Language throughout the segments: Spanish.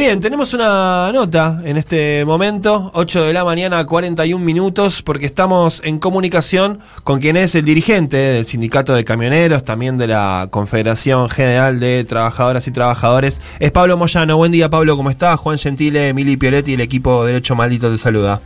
Bien, tenemos una nota en este momento, 8 de la mañana, 41 minutos, porque estamos en comunicación con quien es el dirigente del Sindicato de Camioneros, también de la Confederación General de Trabajadoras y Trabajadores. Es Pablo Moyano. Buen día, Pablo, ¿cómo estás? Juan Gentile, Emily Pioletti y el equipo Derecho Maldito te saluda.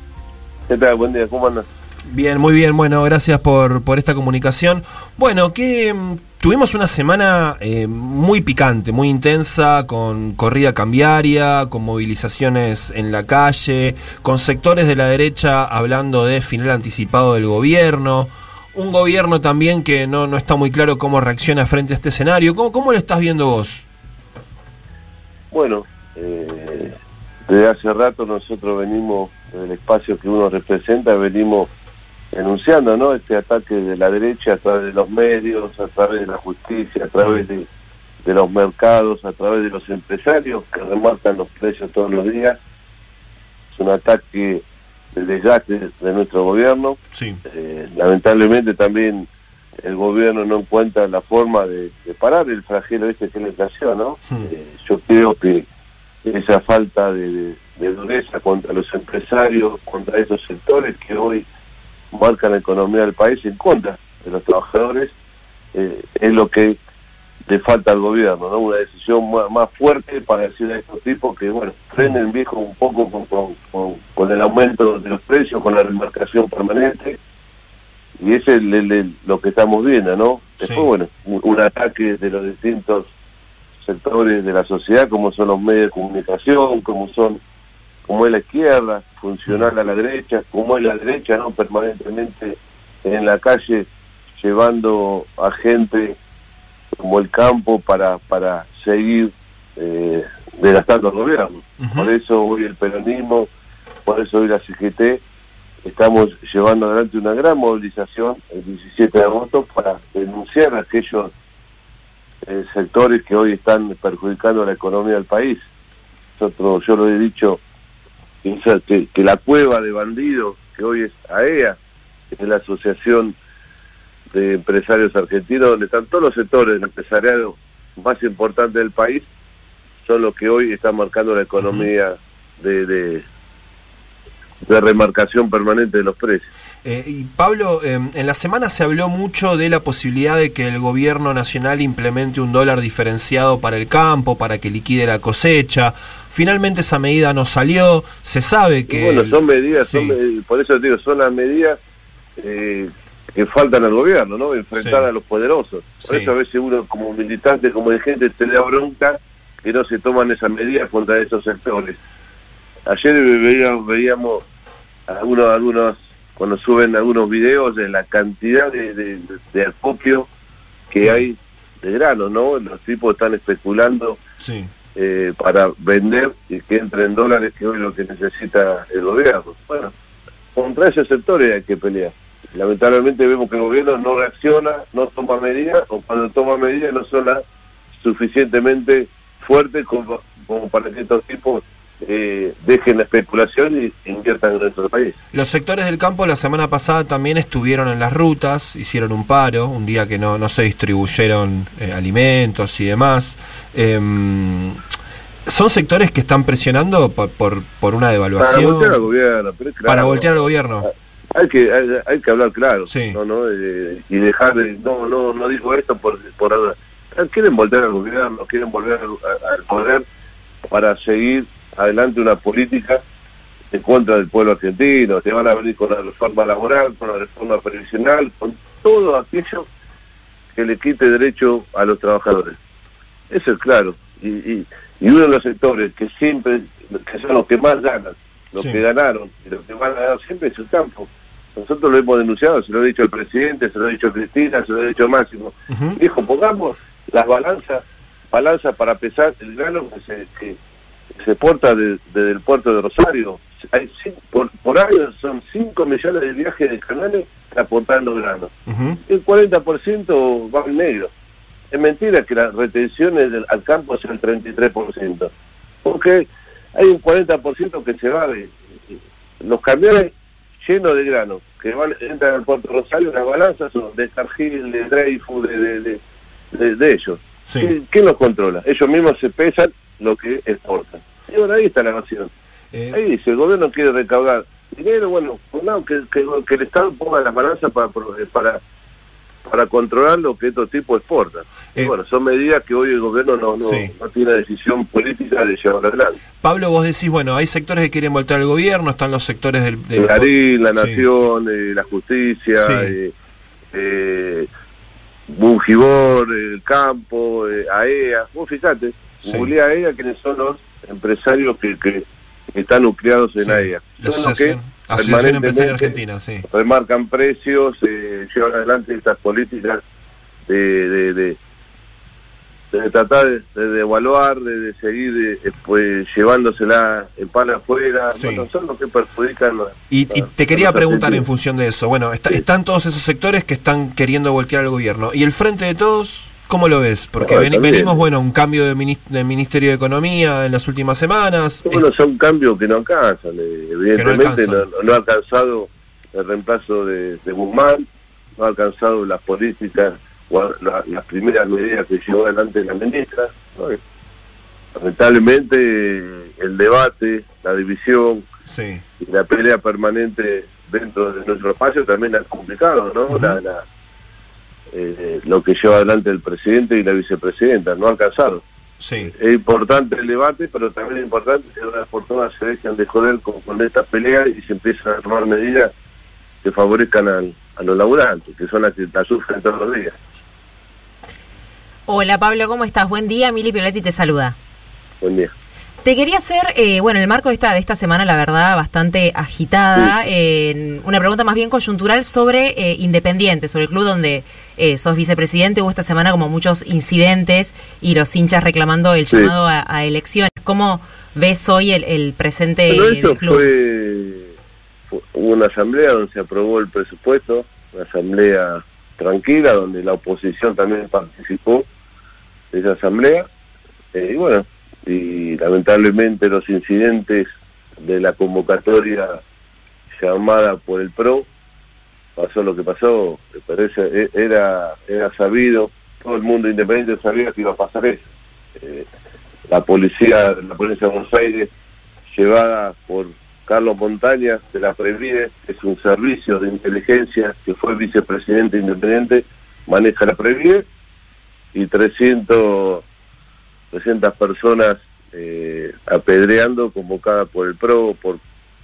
¿Qué tal? Buen día, ¿cómo andas? Bien, muy bien. Bueno, gracias por, por esta comunicación. Bueno, mm, tuvimos una semana eh, muy picante, muy intensa, con corrida cambiaria, con movilizaciones en la calle, con sectores de la derecha hablando de final anticipado del gobierno. Un gobierno también que no, no está muy claro cómo reacciona frente a este escenario. ¿Cómo, cómo lo estás viendo vos? Bueno, eh, desde hace rato nosotros venimos, del espacio que uno representa, venimos denunciando ¿no? este ataque de la derecha a través de los medios, a través de la justicia, a través de, los mercados, a través de los empresarios que remarcan los precios todos los días. Es un ataque del desgaste de nuestro gobierno. Sí. Eh, lamentablemente también el gobierno no encuentra la forma de, parar el flagelo este que le la ¿no? Hmm. Eh, yo creo que esa falta de, de dureza contra los empresarios, contra esos sectores que hoy marca la economía del país en contra de los trabajadores, eh, es lo que le falta al gobierno, ¿no? Una decisión más, fuerte para decir a estos tipos que, bueno, frenen viejo un poco con, con, el aumento de los precios, con la remarcación permanente, y ese es lo que estamos viendo, ¿no? Después, bueno, un, ataque de los distintos sectores de la sociedad, como son los medios de comunicación, como son como es la izquierda, funcional a la derecha, como es la derecha, ¿no? Permanentemente en la calle llevando a gente como el campo para, para seguir eh, desgastando el gobierno. Por eso hoy el peronismo, por eso hoy la CGT, estamos llevando adelante una gran movilización el 17 de agosto para denunciar a aquellos eh, sectores que hoy están perjudicando la economía del país. Nosotros, yo lo he dicho que, que la cueva de bandidos, que hoy es AEA, e es la Asociación de Empresarios Argentinos, donde están todos los sectores del empresariado más importantes del país, son los que hoy están marcando la economía de, de, remarcación permanente de los precios. Eh, y Pablo, eh, en la semana se habló mucho de la posibilidad de que el gobierno nacional implemente un dólar diferenciado para el campo, para que liquide la cosecha. Finalmente esa medida no salió, se sabe que... bueno, son medidas, por eso digo, son las medidas eh, que faltan al gobierno, ¿no? Enfrentar a los poderosos. Por eso a veces uno como militante, como dirigente, te da bronca que no se toman esas medidas contra esos sectores. Ayer veíamos, veíamos algunos, algunos, cuando suben algunos videos de la cantidad de, de, acopio que hay de grano, ¿no? Los tipos están especulando sí. Eh, para vender y que entre en dólares, que hoy es lo que necesita el gobierno. Bueno, contra esos sectores hay que pelear. Lamentablemente vemos que el gobierno no reacciona, no toma medidas, o cuando toma medidas no son las suficientemente fuertes como, para que estos tipos eh, dejen la especulación y inviertan en nuestro país. Los sectores del campo la semana pasada también estuvieron en las rutas, hicieron un paro, un día que no, no se distribuyeron eh, alimentos y demás. Em, ¿Son sectores que están presionando por, por, una devaluación? Para voltear al gobierno. para voltear al gobierno. Hay que, hay, que hablar claro. ¿no, no? y dejar de. No, no, no digo esto por, por. Quieren voltear al gobierno, quieren volver al, poder para seguir adelante una política en contra del pueblo argentino. Se van a venir con la reforma laboral, con la reforma previsional, con todo aquello que le quite derecho a los trabajadores. Eso es claro. Y, y, uno de los sectores que siempre, que son los que más ganan, los que ganaron y los que van a ganar siempre es el campo. Nosotros lo hemos denunciado, se lo ha dicho el presidente, se lo ha dicho Cristina, se lo ha dicho Máximo. Dijo, pongamos las balanzas, balanzas para pesar el grano que se, que se porta desde el puerto de Rosario. Hay, por, por año son 5 millones de viajes de canales aportando grano. El 40% va en negro. Es mentira que las retenciones al campo sean el 33%, porque hay un 40% que se va de los camiones llenos de grano que van, entran al puerto Rosario, las balanzas son de Cargill, de Dreyfus, de, de, de, ellos. ¿Quién, los controla? Ellos mismos se pesan lo que exportan. Y bueno, ahí está la nación. Eh, Ahí, si el gobierno quiere recaudar dinero, bueno, no, que, que, que el Estado ponga las balanzas para, para, para controlar lo que estos tipos exportan. Y Eh. bueno, son medidas que hoy el gobierno no, no, Sí. no tiene decisión política de llevar adelante. Pablo, vos decís, bueno, hay sectores que quieren voltear al gobierno, están los sectores del... del- Clarín, la Sí. Nación, eh, la Justicia, Sí. eh, eh, Bungibor, el Campo, eh, AEA. Vos fijate, Sí. googleá AEA, quienes son los empresarios que, que están nucleados en Sí. AEA. Son los que Asociación, Empresaria Argentina, sí. remarcan precios, eh, llevan adelante estas políticas de, de, de, de tratar de, de devaluar, de, de seguir eh, pues, llevándosela en pan afuera. Sí. Bueno, son los que perjudican. a- Y, y a- te a quería preguntar en función de eso. Bueno, está- Sí. están todos esos sectores que están queriendo voltear al gobierno. ¿Y el frente de todos, cómo lo ves? Porque No, veni- también. venimos, bueno, un cambio de, minis- de Ministerio de Economía en las últimas semanas. Bueno, son cambios que no alcanzan. eh, Evidentemente no, alcanzan. no ha alcanzado el reemplazo de, de Guzmán, no ha alcanzado las políticas o la- las primeras medidas que llevó adelante la ministra. Lamentablemente el debate, la división sí, y la pelea permanente dentro de nuestro espacio también ha complicado ¿no? La- la- eh, lo que lleva adelante el presidente y la vicepresidenta. No ha alcanzado sí. es importante el debate, pero también es importante que por todas se dejen de joder con, con estas peleas y se empiezan a tomar medidas que favorezcan al- a los laburantes, que son las que la sufren todos los días. Hola Pablo, ¿cómo estás? Buen día, Mili Pioletti te saluda. Buen día. Te quería hacer, eh, bueno, el marco de esta, de esta semana, la verdad, bastante agitada, eh, una pregunta más bien coyuntural sobre eh, Independiente, sobre el club donde eh, sos vicepresidente. Hubo esta semana como muchos incidentes y los hinchas reclamando el Sí. llamado a, a elecciones. ¿Cómo ves hoy el, el presente Bueno, del club? fue, fue- hubo una asamblea donde se aprobó el presupuesto, una asamblea tranquila, donde la oposición también participó de esa asamblea. Eh, y bueno, y lamentablemente los incidentes de la convocatoria llamada por el PRO, pasó lo que pasó, pero e- era, era sabido, todo el mundo independiente sabía que iba a pasar eso. Eh, la policía, la policía de Buenos Aires, llevada por Carlos Montaña de la Previde, es un servicio de inteligencia que fue vicepresidente independiente, maneja la Previde, y 300, 300 personas eh, apedreando, convocadas por el PRO, por,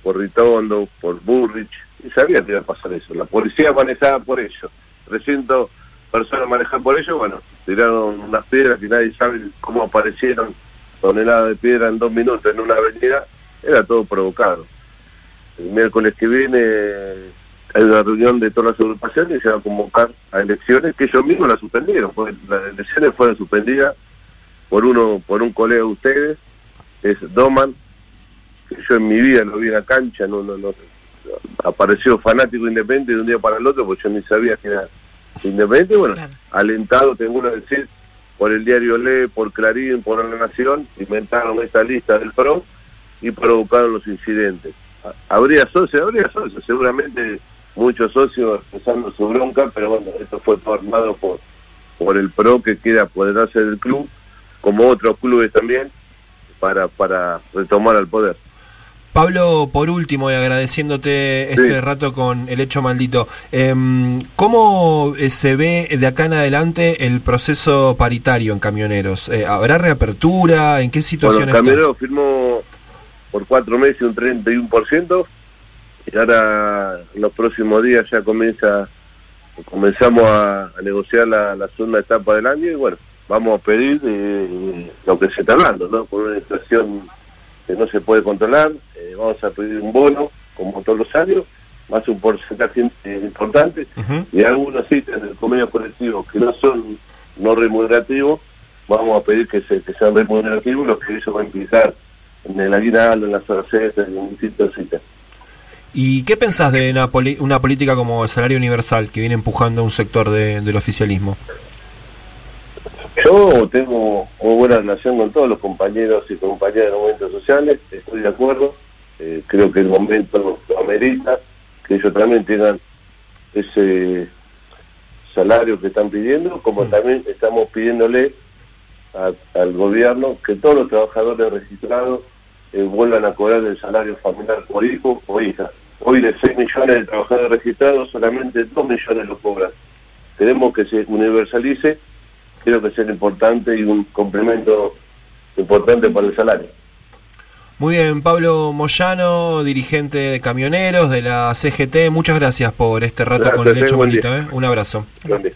por Ritondo, por Burrich, y sabía que iba a pasar eso. La policía manejaba por ello, 300 personas manejaban por ello, bueno, tiraron unas piedras que nadie sabe cómo aparecieron toneladas de piedra en dos minutos en una avenida, era todo provocado. El miércoles que viene hay una reunión de todas las agrupaciones y se va a convocar a elecciones que ellos mismos las suspendieron, porque las elecciones fueron suspendidas por uno, por un colega de ustedes, es Doman, que yo en mi vida lo vi en la cancha, no, no, no, apareció fanático independiente de un día para el otro, porque yo ni sabía que era independiente, bueno, Claro. alentado, tengo que decir, por el diario Le, por Clarín, por La Nación, inventaron esta lista del PRO y provocaron los incidentes. Ha- ¿Habría socios? Habría socios, seguramente muchos socios expresando su bronca, pero bueno, esto fue todo armado por, por el PRO que quiere apoderarse del club, como otros clubes también, para, para retomar al poder. Pablo, por último, y agradeciéndote este Sí. rato con el hecho maldito, em, ¿cómo eh, se ve de acá en adelante el proceso paritario en camioneros? Eh, ¿Habrá reapertura? ¿En qué Bueno, situación está? Camionero firmó por cuatro meses un 31% y ahora en los próximos días ya comienza comenzamos a, a negociar la, la segunda etapa del año y bueno, vamos a pedir eh, lo que se está hablando, ¿no? Con una inflación que no se puede controlar, eh, vamos a pedir un bono, como todos los años, más un porcentaje importante, y algunos ítems del convenio colectivo que no son no remunerativos, vamos a pedir que, se, que sean remunerativos, lo que eso va a implicar en el aguinaldo, en las horas en distintos ítems. ¿Y qué pensás de una, poli- una política como el salario universal que viene empujando un sector de- del oficialismo? Yo tengo muy buena relación con todos los compañeros y compañeras de los movimientos sociales, estoy de acuerdo, eh, creo que el momento lo amerita, que ellos también tengan ese salario que están pidiendo, como Mm. también estamos pidiéndole a- al gobierno que todos los trabajadores registrados eh, vuelvan a cobrar el salario familiar por hijo o hija. Hoy de 6 millones de trabajadores registrados, solamente 2 millones lo cobran. Queremos que se universalice, creo que será importante y un complemento importante para el salario. Muy bien, Pablo Moyano, dirigente de camioneros de la CGT, muchas gracias por este rato con el hecho bonito. ¿eh? Un abrazo. Gracias.